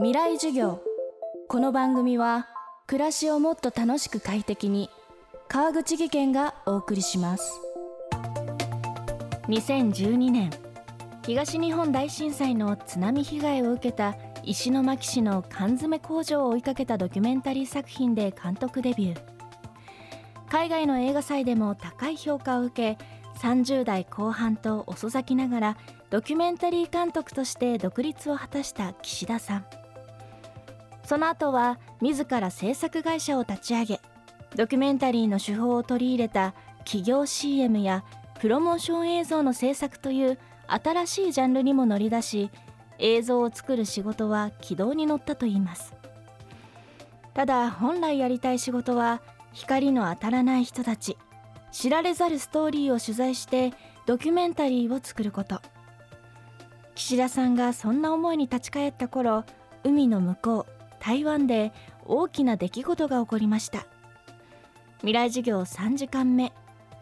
未来授業。この番組は暮らしをもっと楽しく快適に川口義賢がお送りします。2012年東日本大震災の津波被害を受けた石巻市の缶詰工場を追いかけたドキュメンタリー作品で監督デビュー。海外の映画祭でも高い評価を受け30代後半と遅咲きながらドキュメンタリー監督として独立を果たした岸田さん。その後は自ら制作会社を立ち上げドキュメンタリーの手法を取り入れた企業 CM やプロモーション映像の制作という新しいジャンルにも乗り出し映像を作る仕事は軌道に乗ったといいます。ただ本来やりたい仕事は光の当たらない人たち知られざるストーリーを取材してドキュメンタリーを作ること。岸田さんがそんな思いに立ち返った頃海の向こう台湾で大きな出来事が起こりました。未来授業3時間目。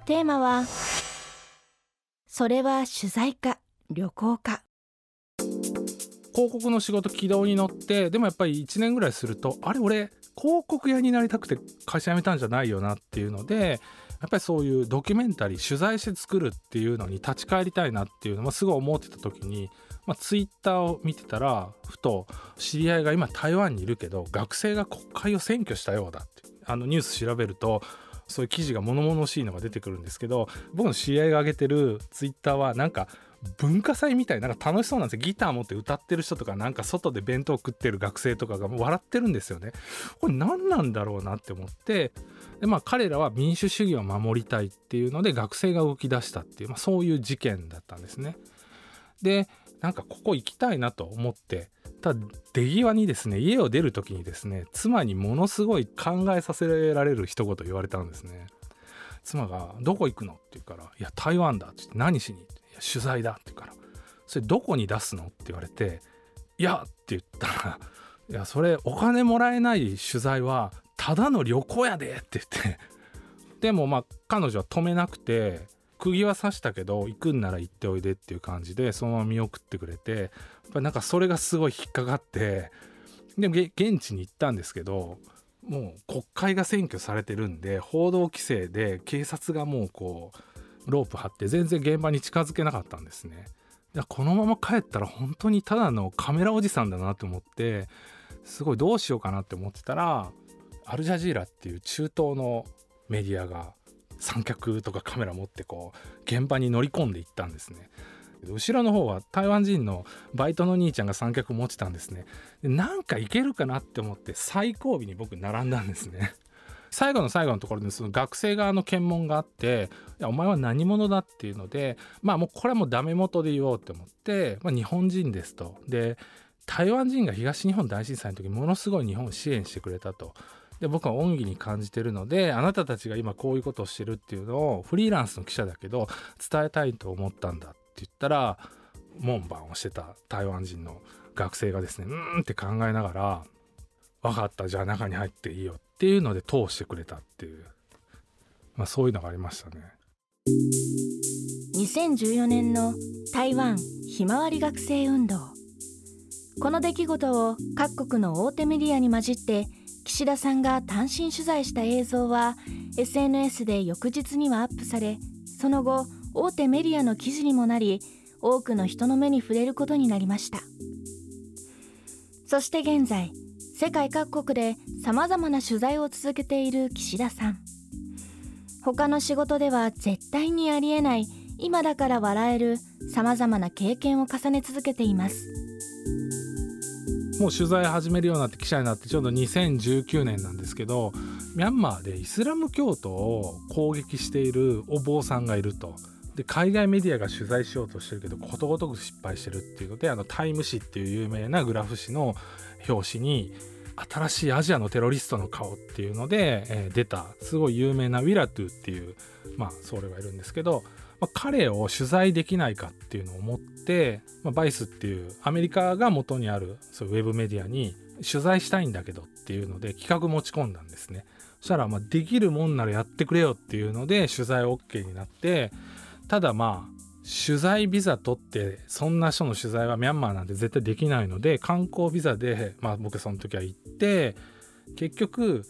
テーマはそれは取材か旅行か。広告の仕事軌道に乗ってでもやっぱり1年ぐらいするとあれ俺広告屋になりたくて会社辞めたんじゃないよなっていうのでやっぱりそういうドキュメンタリー取材して作るっていうのに立ち返りたいなっていうのもすごい思ってた時に、まあ、ツイッターを見てたらふと知り合いが今台湾にいるけど学生が国会を占拠したようだってあのニュース調べるとそういう記事が物々しいのが出てくるんですけど僕の知り合いが上げてるツイッターはなんか文化祭みたいなんか楽しそうなんですよ。ギター持って歌ってる人とかなんか外で弁当食ってる学生とかが笑ってるんですよね。これ何なんだろうなって思ってでまあ彼らは民主主義を守りたいっていうので学生が動き出したっていう、まあ、そういう事件だったんですね。でなんかここ行きたいなと思ってただ出際にですね家を出る時にですね妻にものすごい考えさせられる一言言われたんですね妻が「どこ行くの?」って言うから「いや台湾だ」って言って「何しに?」って「取材だ」って言うから「それどこに出すの?」って言われて「いや」って言ったら「いやそれお金もらえない取材はただの旅行やで」って言ってでもまあ彼女は止めなくて釘は刺したけど行くんなら行っておいでっていう感じでそのまま見送ってくれてやっぱなんかそれがすごい引っかかってでも現地に行ったんですけどもう国会が占拠されてるんで報道規制で警察がもうこうロープ張って全然現場に近づけなかったんですね。このまま帰ったら本当にただのカメラおじさんだなと思ってすごいどうしようかなって思ってたらアルジャジーラっていう中東のメディアが三脚とかカメラ持ってこう現場に乗り込んでいったんですね。後ろの方は台湾人のバイトの兄ちゃんが三脚持ってたんですね。でなんかいけるかなって思って最後尾に僕並んだんですね。最後の最後のところでその学生側の検問があって「いやお前は何者だ?」っていうのでまあもうこれはもうダメ元で言おうって思って、まあ、日本人ですと。で台湾人が東日本大震災の時ものすごい日本を支援してくれたと。で僕は恩義に感じてるのであなたたちが今こういうことをしてるっていうのをフリーランスの記者だけど伝えたいと思ったんだって言ったら門番をしてた台湾人の学生がですねうんって考えながら分かったじゃあ中に入っていいよっていうので通してくれたっていうまあそういうのがありましたね。2014年の台湾ひまわり学生運動。この出来事を各国の大手メディアに混じって岸田さんが単身取材した映像は SNS で翌日にはアップされその後大手メディアの記事にもなり多くの人の目に触れることになりました。そして現在世界各国でさまざまな取材を続けている岸田さん。他の仕事では絶対にありえない今だから笑えるさまざまな経験を重ね続けています。もう取材始めるようになって記者になってちょうど2019年なんですけどミャンマーでイスラム教徒を攻撃しているお坊さんがいると。で海外メディアが取材しようとしてるけどことごとく失敗してるっていうのであのタイム誌っていう有名なグラフ誌の表紙に新しいアジアのテロリストの顔っていうので、えー、出たすごい有名なウィラトゥっていうまあ僧侶がいるんですけどまあ、彼を取材できないかっていうのを思って、まあ、バイスっていうアメリカが元にあるそういうウェブメディアに取材したいんだけどっていうので企画持ち込んだんですね。そしたらまあできるもんならやってくれよっていうので取材 OK になってただまあ取材ビザ取ってそんな人の取材はミャンマーなんて絶対できないので観光ビザで、まあ、僕その時は行って結局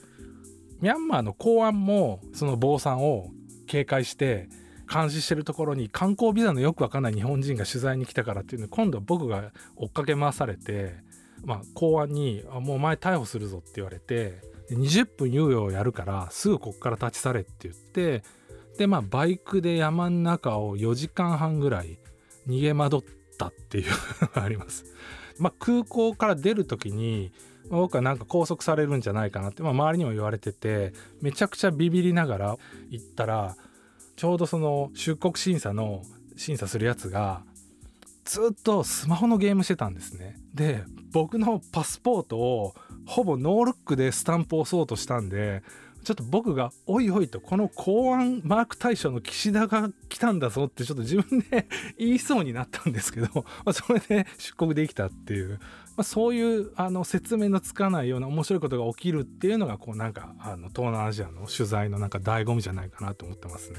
ミャンマーの公安もその坊さんを警戒して監視してるところに観光ビザのよくわかんない日本人が取材に来たからっていうので今度は僕が追っかけ回されて、まあ、公安に「もうお前逮捕するぞ」って言われて20分猶予をやるからすぐこっから立ち去れって言ってでまあバイクで山の中を4時間半ぐらい逃げ惑ったっていうのがあります。まあ、空港から出る時に僕はなんか拘束されるんじゃないかなって、まあ、周りにも言われててめちゃくちゃビビりながら行ったらちょうどその出国審査の審査するやつがずっとスマホのゲームしてたんですね。で僕のパスポートをほぼノールックでスタンプ押そうとしたんでちょっと僕が「おいおい」とこの公安マーク大賞の岸田が来たんだぞってちょっと自分で 言いそうになったんですけど、まあ、それで出国できたっていう、まあ、そういうあの説明のつかないような面白いことが起きるっていうのがこうなんかあの東南アジアの取材のなんか醍醐味じゃないかなと思ってますね。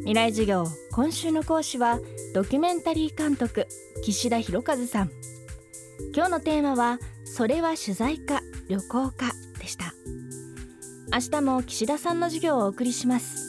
未来授業今週の講師はドキュメンタリー監督岸田博和さん。今日のテーマはそれは取材か旅行かでした。明日も岸田さんの授業をお送りします。